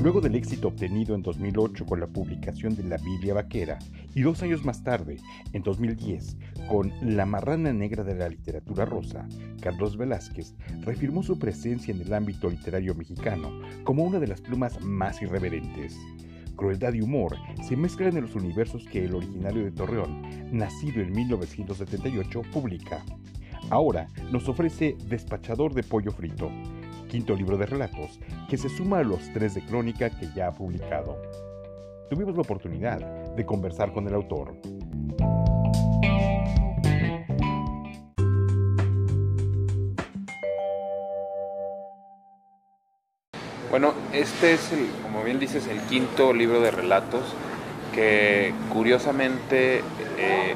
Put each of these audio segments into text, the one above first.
Luego del éxito obtenido en 2008 con la publicación de la Biblia Vaquera y dos años más tarde, en 2010, con La Marrana Negra de la Literatura Rosa, Carlos Velázquez reafirmó su presencia en el ámbito literario mexicano como una de las plumas más irreverentes. Crueldad y humor se mezclan en los universos que el originario de Torreón, nacido en 1978, publica. Ahora nos ofrece Despachador de Pollo Frito, quinto libro de relatos, que se suma a los tres de crónica que ya ha publicado. Tuvimos la oportunidad de conversar con el autor. Bueno, este es, el, como bien dices, el quinto libro de relatos que curiosamente eh,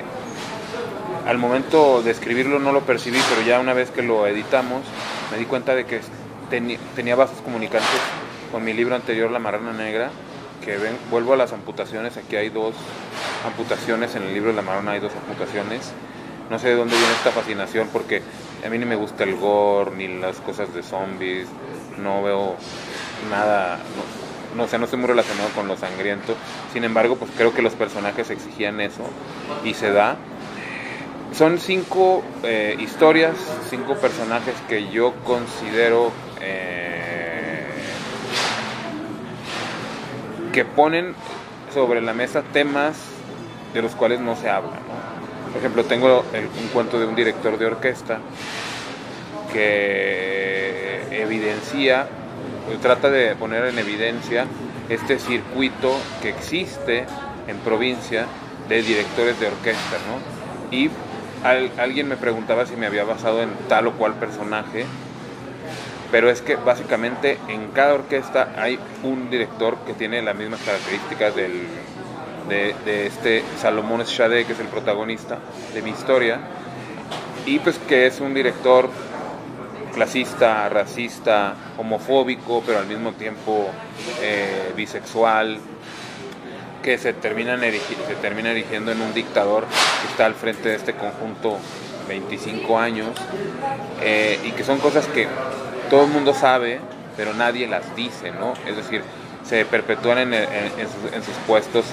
al momento de escribirlo no lo percibí, pero ya una vez que lo editamos me di cuenta de que tenía vasos comunicantes con mi libro anterior, La Marrana Negra, que vuelvo a las amputaciones, aquí hay dos amputaciones, en el libro de La Marrana hay dos amputaciones. No sé de dónde viene esta fascinación porque a mí ni me gusta el gore, ni las cosas de zombies, no veo nada, no, sé, no estoy muy relacionado con lo sangriento. Sin embargo, pues creo que los personajes exigían eso y se da. Son cinco eh, historias, cinco personajes que yo considero eh, que ponen sobre la mesa temas de los cuales no se habla. Por ejemplo, tengo un cuento de un director de orquesta que evidencia, trata de poner en evidencia este circuito que existe en provincia de directores de orquesta, Y alguien me preguntaba si me había basado en tal o cual personaje pero es que básicamente en cada orquesta hay un director que tiene las mismas características del, de, este Salomón Shade, que es el protagonista de mi historia, y pues que es un director clasista, racista, homofóbico, pero al mismo tiempo eh, bisexual, que se termina, se termina erigiendo en un dictador que está al frente de este conjunto 25 años, eh, y que son cosas que todo el mundo sabe, pero nadie las dice, ¿no? Es decir, se perpetúan en, sus, puestos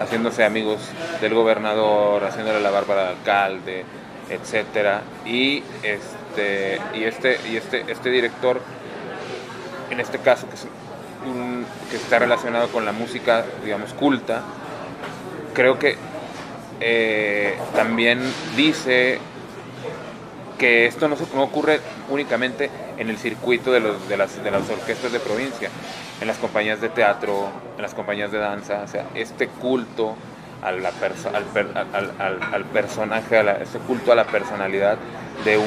haciéndose amigos del gobernador, haciéndole la barba al alcalde, etcétera. Y este, y este, y este, este director, en este caso, que está relacionado con la música, digamos, culta, creo que eh, también dice que esto no, ocurre únicamente en el circuito de, las, orquestas de provincia, en las compañías de teatro, en las compañías de danza, o sea, este culto al, personaje, a este culto a la personalidad de,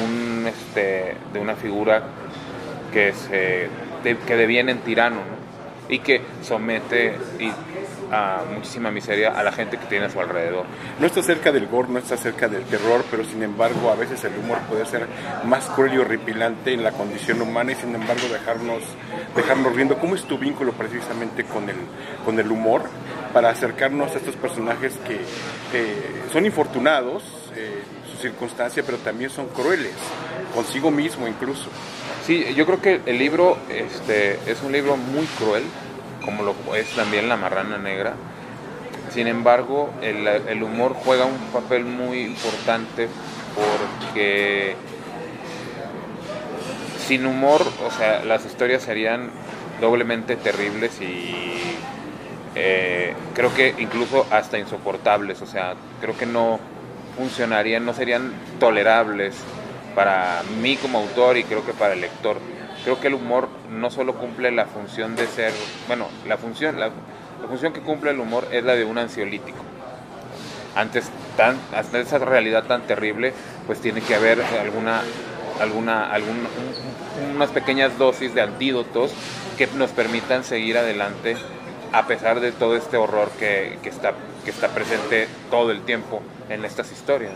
este, una figura que, se, que deviene en tirano y que somete a muchísima miseria a la gente que tiene a su alrededor. No está cerca del gore, no está cerca del terror, pero sin embargo a veces el humor puede ser más cruel y horripilante en la condición humana y sin embargo dejarnos, dejarnos riendo. ¿Cómo es tu vínculo precisamente con el, con el humor para acercarnos a estos personajes que son infortunados? Eh, su circunstancia, pero también son crueles, consigo mismo incluso. Sí, yo creo que el libro este, es un libro muy cruel, como lo es también La Marrana Negra. Sin embargo, el, humor juega un papel muy importante porque sin humor, o sea, las historias serían doblemente terribles y eh, creo que incluso hasta insoportables, o sea, creo que no funcionarían, no serían tolerables para mí como autor y creo que para el lector creo que el humor no solo cumple la función de ser, bueno, la función, la, función que cumple el humor es la de un ansiolítico. Antes, tan, hasta esa realidad tan terrible, pues tiene que haber alguna, alguna, algún, unas pequeñas dosis de antídotos que nos permitan seguir adelante a pesar de todo este horror que, que, está, que está presente todo el tiempo en estas historias.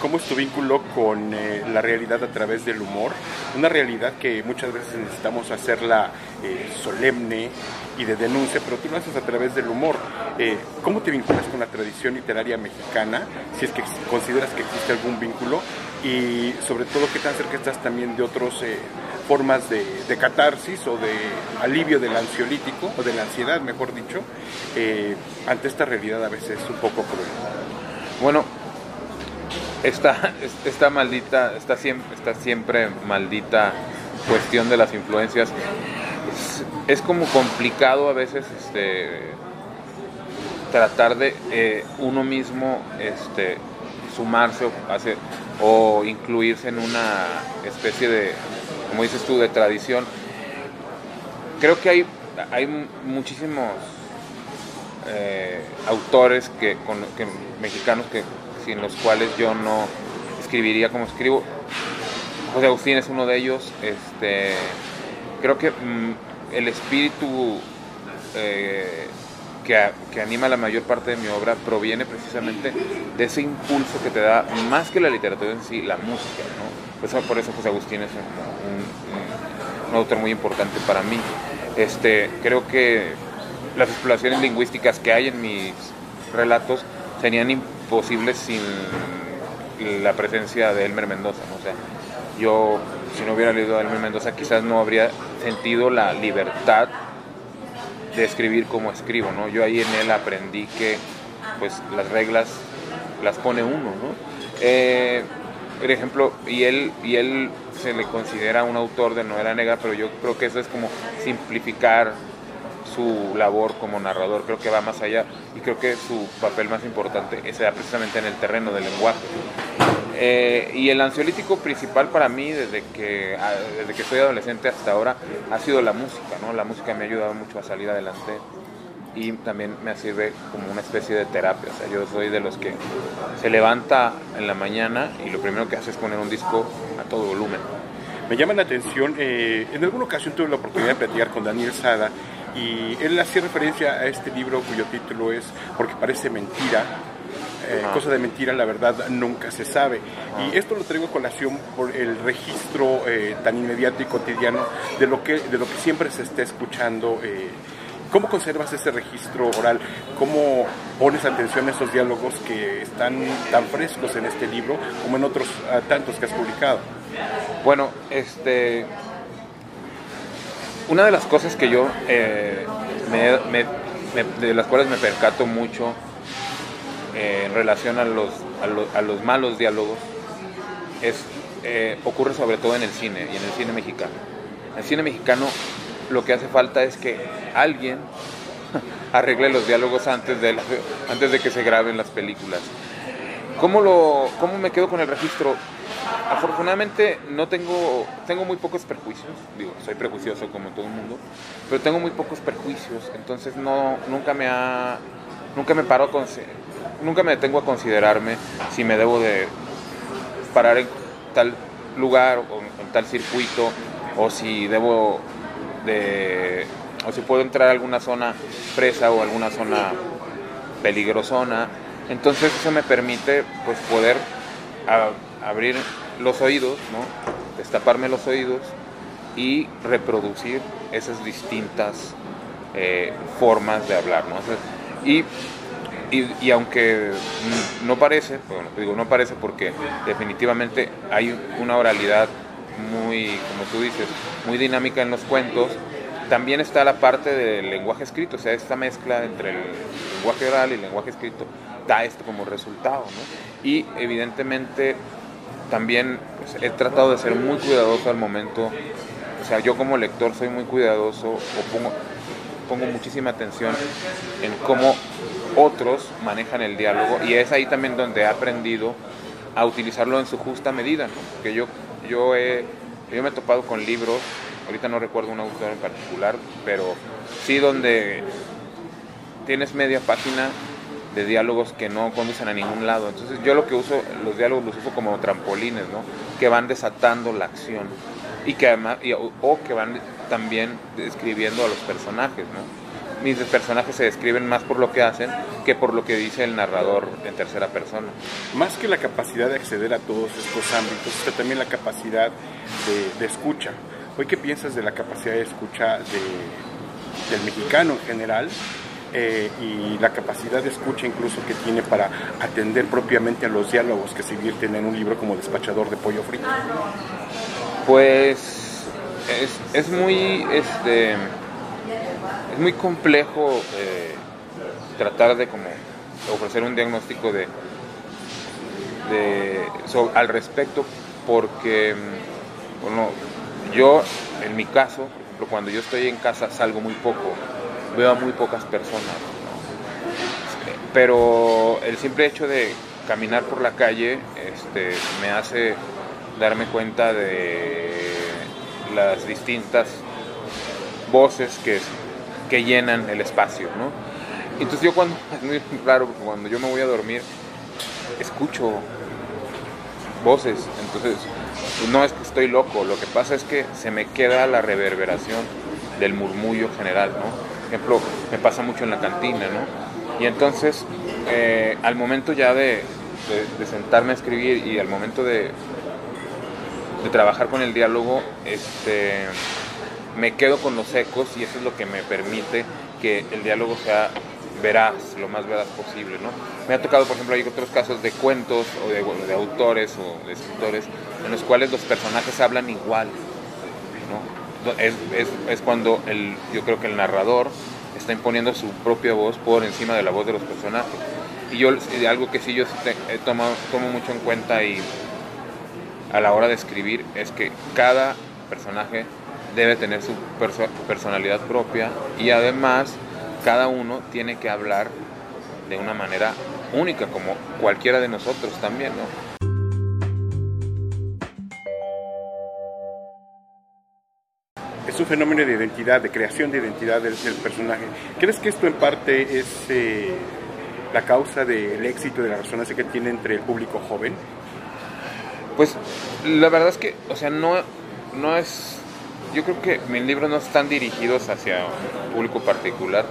¿Cómo es tu vínculo con eh, la realidad a través del humor? Una realidad que muchas veces necesitamos hacerla eh, solemne y de denuncia, pero tú lo haces a través del humor. Eh, ¿Cómo te vinculas con la tradición literaria mexicana? Si es que consideras que existe algún vínculo y sobre todo qué tan cerca estás también de otras formas de, de, catarsis o de alivio del ansiolítico o de la ansiedad, mejor dicho, ante esta realidad a veces un poco cruel. Bueno, esta, esta maldita, esta siempre, esta siempre maldita cuestión de las influencias es, como complicado a veces este, tratar de eh, uno mismo este, sumarse o, hacer, o incluirse en una especie de, como dices tú, de tradición. Creo que hay, hay muchísimos eh, autores que, mexicanos que sin los cuales yo no escribiría como escribo. José Agustín es uno de ellos. Este, creo que mm, el espíritu eh, que, anima la mayor parte de mi obra proviene precisamente de ese impulso que te da, más que la literatura en sí, la música. ¿no? por eso José Agustín es un, un autor muy importante para mí. Este, creo que las exploraciones lingüísticas que hay en mis relatos serían imposibles sin la presencia de Elmer Mendoza. O sea, yo, si no hubiera leído a Elmer Mendoza, quizás no habría sentido la libertad de escribir como escribo, ¿no? Yo ahí en él aprendí que, pues, las reglas las pone uno, ¿no? Eh, por ejemplo, y él, y él se le considera un autor de novela negra, pero yo creo que eso es como simplificar su labor como narrador, creo que va más allá y creo que su papel más importante es precisamente en el terreno del lenguaje. Eh, y el ansiolítico principal para mí desde que, ah, desde que soy adolescente hasta ahora ha sido la música, ¿no? La música me ha ayudado mucho a salir adelante y también me sirve como una especie de terapia. O sea, yo soy de los que se levanta en la mañana y lo primero que hace es poner un disco a todo volumen. Me llama la atención, eh, en alguna ocasión tuve la oportunidad de platicar con Daniel Sada y él hacía referencia a este libro cuyo título es Porque parece mentira. Eh, cosa de mentira, la verdad nunca se sabe. Y esto lo traigo a colación por el registro eh, tan inmediato y cotidiano de lo que, de lo que siempre se está escuchando. Eh, ¿Cómo conservas ese registro oral? ¿Cómo pones atención a esos diálogos que están tan frescos en este libro como en otros tantos que has publicado? Bueno, este, una de las cosas que yo, eh, de las cuales me percato mucho eh, en relación a los, a, los malos diálogos, es, eh, ocurre sobre todo en el cine y en el cine mexicano. En el cine mexicano lo que hace falta es que alguien arregle los diálogos antes de, antes de que se graben las películas. ¿Cómo, lo, ¿Cómo me quedo con el registro? afortunadamente no tengo, tengo muy pocos perjuicios, digo, soy prejuicioso como todo el mundo, pero tengo muy pocos perjuicios, entonces no, nunca me ha, nunca me paro, con, nunca me detengo a considerarme si me debo de parar en tal lugar o en tal circuito, o si debo de, o si puedo entrar a alguna zona presa o alguna zona peligrosona, entonces eso me permite pues poder abrir los oídos, ¿no? destaparme los oídos y reproducir esas distintas eh, formas de hablar. ¿no? y, y, aunque no parece, bueno, digo no parece porque definitivamente hay una oralidad muy, como tú dices, muy dinámica en los cuentos, también está la parte del lenguaje escrito, o sea, esta mezcla entre el lenguaje oral y el lenguaje escrito da esto como resultado, ¿no? Y evidentemente también pues, he tratado de ser muy cuidadoso al momento, o sea, yo como lector soy muy cuidadoso o pongo, muchísima atención en cómo otros manejan el diálogo y es ahí también donde he aprendido a utilizarlo en su justa medida, porque yo, yo, he, yo me he topado con libros, ahorita no recuerdo un autor en particular, pero sí donde tienes media página de diálogos que no conducen a ningún lado. Entonces yo lo que uso, los diálogos los uso como trampolines, ¿no? Que van desatando la acción y que además, o, que van también describiendo a los personajes, ¿no? mis personajes se describen más por lo que hacen que por lo que dice el narrador en tercera persona. Más que la capacidad de acceder a todos estos ámbitos, está también la capacidad de, escucha. Hoy, ¿qué piensas de la capacidad de escucha del mexicano en general eh, y la capacidad de escucha incluso que tiene para atender propiamente a los diálogos que se vierten en un libro como Despachador de Pollo Frito? Pues es, muy este es muy complejo eh, tratar de como ofrecer un diagnóstico de, de al respecto porque bueno yo en mi caso por ejemplo cuando yo estoy en casa salgo muy poco veo a muy pocas personas. Pero el simple hecho de caminar por la calle este, me hace darme cuenta de las distintas voces que, que llenan el espacio. ¿no? Entonces yo cuando, es muy claro, cuando yo me voy a dormir, escucho voces. Entonces, no es que estoy loco, lo que pasa es que se me queda la reverberación del murmullo general, ¿no? Ejemplo, me pasa mucho en la cantina, ¿no? Y entonces, eh, al momento ya de, sentarme a escribir y al momento de, de trabajar con el diálogo, este, me quedo con los ecos y eso es lo que me permite que el diálogo sea veraz, lo más veraz posible, ¿no? Me ha tocado, por ejemplo, hay otros casos de cuentos o de, de autores o de escritores en los cuales los personajes hablan igual, ¿no? Es, cuando el, yo creo que el narrador está imponiendo su propia voz por encima de la voz de los personajes. Y yo, algo que sí yo tomo, tomo mucho en cuenta y a la hora de escribir es que cada personaje debe tener su personalidad propia y además cada uno tiene que hablar de una manera única como cualquiera de nosotros también, ¿no? Es un fenómeno de identidad, de creación de identidad del, personaje. ¿Crees que esto en parte es eh, la causa del éxito de la resonancia que tiene entre el público joven? Pues la verdad es que, o sea, no, no es... Yo creo que mis libros no están dirigidos hacia un público particular.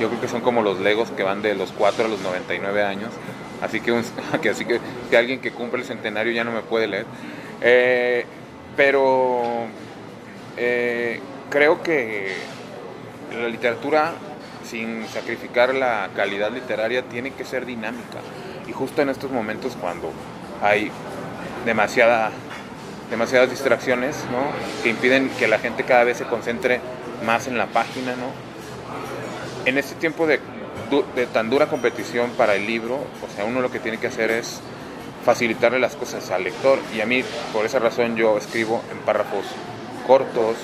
Yo creo que son como los legos que van de los 4 a los 99 años. Así que, así que, que alguien que cumple el centenario ya no me puede leer. Eh, pero eh, creo que la literatura, sin sacrificar la calidad literaria, tiene que ser dinámica. Y justo en estos momentos cuando hay demasiada, demasiadas distracciones que impiden que la gente cada vez se concentre más en la página, en este tiempo de, de tan dura competición para el libro, o sea, uno lo que tiene que hacer es facilitarle las cosas al lector. Y a mí por esa razón yo escribo en párrafos cortos,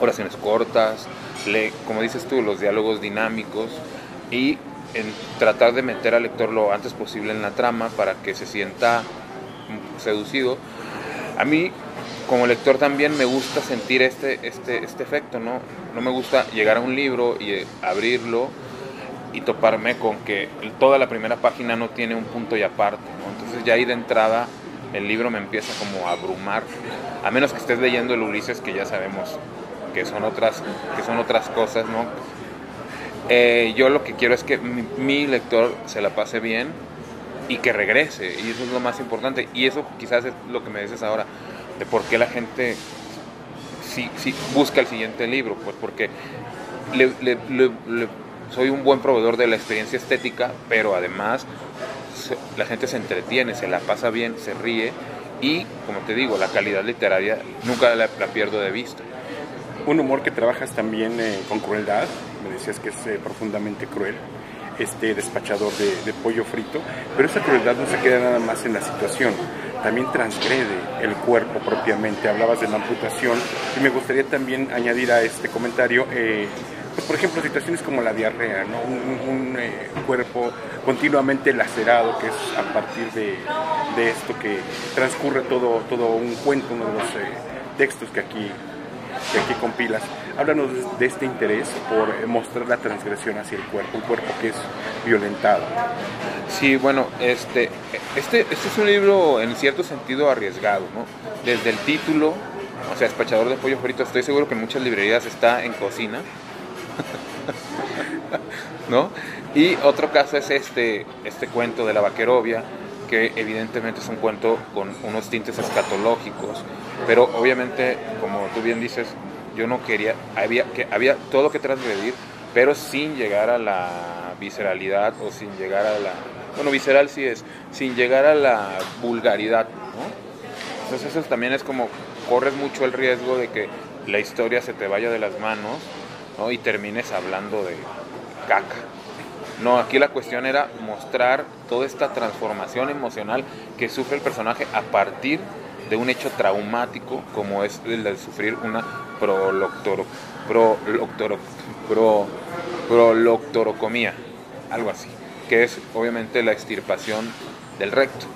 oraciones cortas, como dices tú, los diálogos dinámicos y en tratar de meter al lector lo antes posible en la trama para que se sienta seducido. A mí como lector también me gusta sentir este, este, este efecto, ¿no? No me gusta llegar a un libro y abrirlo y toparme con que toda la primera página no tiene un punto y aparte, Entonces ya ahí de entrada el libro me empieza como a abrumar, a menos que estés leyendo el Ulises, que ya sabemos que son otras, que son otras cosas, ¿no? Eh, yo lo que quiero es que mi, lector se la pase bien y que regrese, y eso es lo más importante, y eso quizás es lo que me dices ahora, de por qué la gente sí, busca el siguiente libro, pues porque soy un buen proveedor de la experiencia estética, pero además la gente se entretiene, se la pasa bien, se ríe y, como te digo, la calidad literaria nunca la, pierdo de vista. Un humor que trabajas también eh, con crueldad, me decías que es eh, profundamente cruel, este despachador de, pollo frito, pero esa crueldad no se queda nada más en la situación, también transgrede el cuerpo propiamente. Hablabas de la amputación y me gustaría también añadir a este comentario eh, por ejemplo, situaciones como la diarrea, ¿no? un, eh, cuerpo continuamente lacerado, que es a partir de, esto que transcurre todo, todo un cuento, uno de los eh, textos que aquí, que aquí compilas. Háblanos de este interés por mostrar la transgresión hacia el cuerpo, un cuerpo que es violentado. Sí, bueno, este, este, este es un libro en cierto sentido arriesgado, ¿no? Desde el título, o sea, despachador de pollo frito, estoy seguro que en muchas librerías está en cocina, ¿No? Y otro caso es este, este cuento de la vaquerovia, que evidentemente es un cuento con unos tintes escatológicos, pero obviamente, como tú bien dices, yo no quería, había, que, había todo que transgredir, pero sin llegar a la visceralidad o sin llegar a la, bueno, visceral sí es, sin llegar a la vulgaridad. Entonces eso también es como, corres mucho el riesgo de que la historia se te vaya de las manos, ¿no? Y termines hablando de caca. No, aquí la cuestión era mostrar toda esta transformación emocional que sufre el personaje a partir de un hecho traumático como es el de sufrir una proloctoro, proloctoro, pro, proloctorocomía, algo así, que es obviamente la extirpación del recto.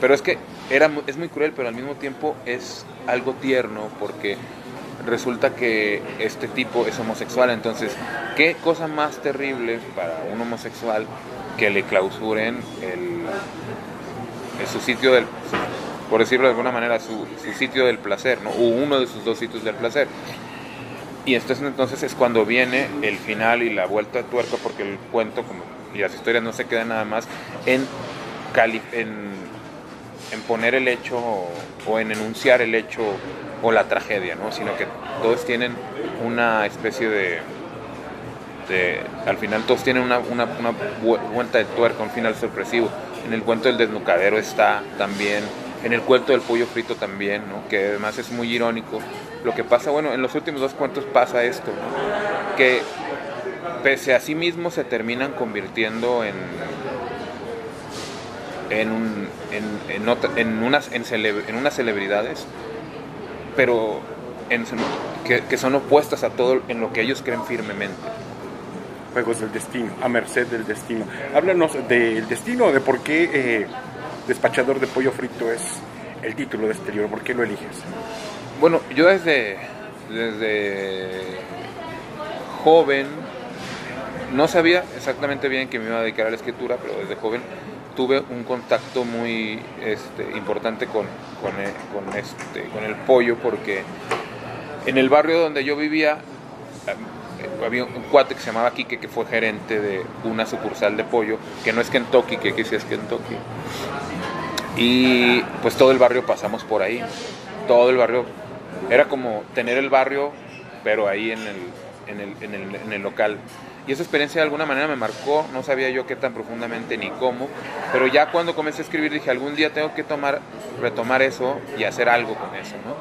Pero es que era, es muy cruel, pero al mismo tiempo es algo tierno porque resulta que este tipo es homosexual. Entonces, ¿qué cosa más terrible para un homosexual que le clausuren el, su sitio del, por decirlo de alguna manera, su, sitio del placer, ¿no? o uno de sus dos sitios del placer? Y entonces, entonces es cuando viene el final y la vuelta de tuerca, porque el cuento como, y las historias no se quedan nada más en, en, en poner el hecho o en enunciar el hecho o la tragedia, ¿no? sino que todos tienen una especie de, al final todos tienen una, una, vuelta de tuerca, un final sorpresivo. En el cuento del desnucadero está también, en el cuento del pollo frito también, ¿no? que además es muy irónico. Lo que pasa, bueno, en los últimos dos cuentos pasa esto, que pese a sí mismos se terminan convirtiendo en en, un, en, en, en, unas, en, en unas celebridades pero que, son opuestas a todo en lo que ellos creen firmemente. Juegos del destino, a merced del destino. Háblanos del destino, de por qué eh, Despachador de Pollo Frito es el título de este libro, ¿por qué lo eliges? Bueno, yo desde, desde joven no sabía exactamente bien que me iba a dedicar a la escritura, pero desde joven tuve un contacto muy este, importante con, con, eh, este, con el pollo porque en el barrio donde yo vivía eh, había un cuate que se llamaba Kike que fue gerente de una sucursal de pollo, que no es Kentucky, que sí es Kentucky. Y pues todo el barrio pasamos por ahí. Todo el barrio era como tener el barrio, pero ahí en el, en el, en el, en el local. Y esa experiencia de alguna manera me marcó, no sabía yo qué tan profundamente ni cómo, pero ya cuando comencé a escribir dije, algún día tengo que tomar, retomar eso y hacer algo con eso, ¿no?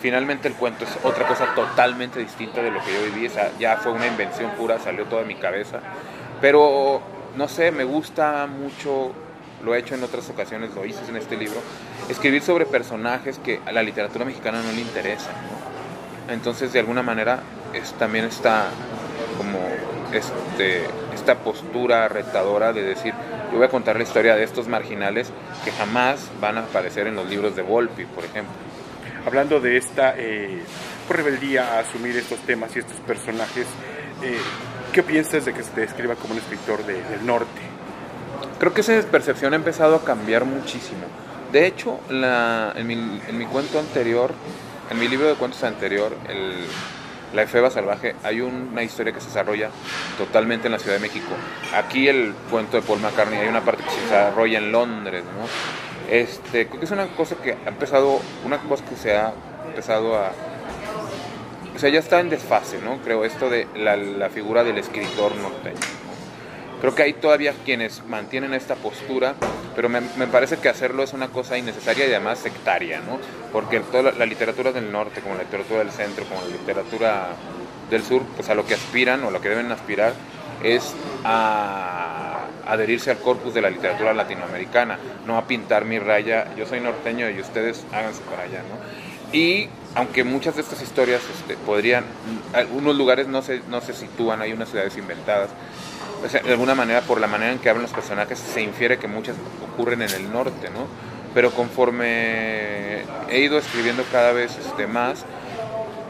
Finalmente el cuento es otra cosa totalmente distinta de lo que yo viví, ya fue una invención pura, salió toda mi cabeza, pero no sé, me gusta mucho, lo he hecho en otras ocasiones, lo hice en este libro, escribir sobre personajes que a la literatura mexicana no le interesan, ¿no? Entonces de alguna manera es, también está este, esta postura retadora de decir, yo voy a contar la historia de estos marginales que jamás van a aparecer en los libros de Volpi, por ejemplo. Hablando de esta eh, rebeldía a asumir estos temas y estos personajes, eh, ¿qué piensas de que se te describa como un escritor del norte? Creo que esa percepción ha empezado a cambiar muchísimo. De hecho, en, mi, en mi cuento anterior, en mi libro de cuentos anterior, el, la efeba salvaje, hay una historia que se desarrolla totalmente en la Ciudad de México. Aquí el cuento de Paul McCartney, hay una parte que se desarrolla en Londres, ¿no? Este, creo que es una cosa que ha empezado, una cosa que se ha empezado a... O sea, ya está en desfase, ¿no? Creo esto de la, la figura del escritor norteño. Creo que hay todavía quienes mantienen esta postura, pero me, parece que hacerlo es una cosa innecesaria y además sectaria, ¿no? Porque toda la, literatura del norte, como la literatura del centro, como la literatura del sur, pues a lo que aspiran o lo que deben aspirar es a adherirse al corpus de la literatura latinoamericana, no a pintar mi raya, yo soy norteño y ustedes háganse para allá, ¿no? Y aunque muchas de estas historias este, podrían, algunos lugares no se, no se sitúan, hay unas ciudades inventadas, de alguna manera por la manera en que hablan los personajes se infiere que muchas ocurren en el norte, ¿no? Pero conforme he ido escribiendo cada vez este, más,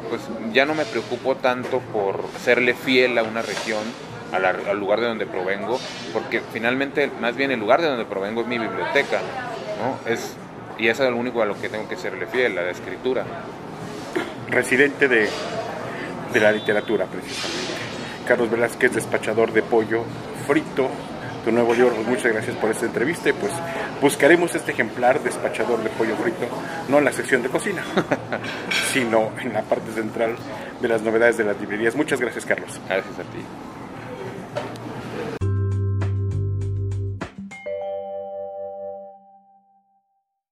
pues ya no me preocupo tanto por serle fiel a una región, al lugar de donde provengo, porque finalmente más bien el lugar de donde provengo es mi biblioteca, ¿no? Es, y eso es lo único a lo que tengo que serle fiel, a la escritura. Residente de, de la literatura, precisamente. Carlos Velázquez, despachador de pollo frito, tu nuevo libro. Pues muchas gracias por esta entrevista y pues buscaremos este ejemplar despachador de pollo frito, no en la sección de cocina, sino en la parte central de las novedades de las librerías. Muchas gracias, Carlos. Gracias a ti.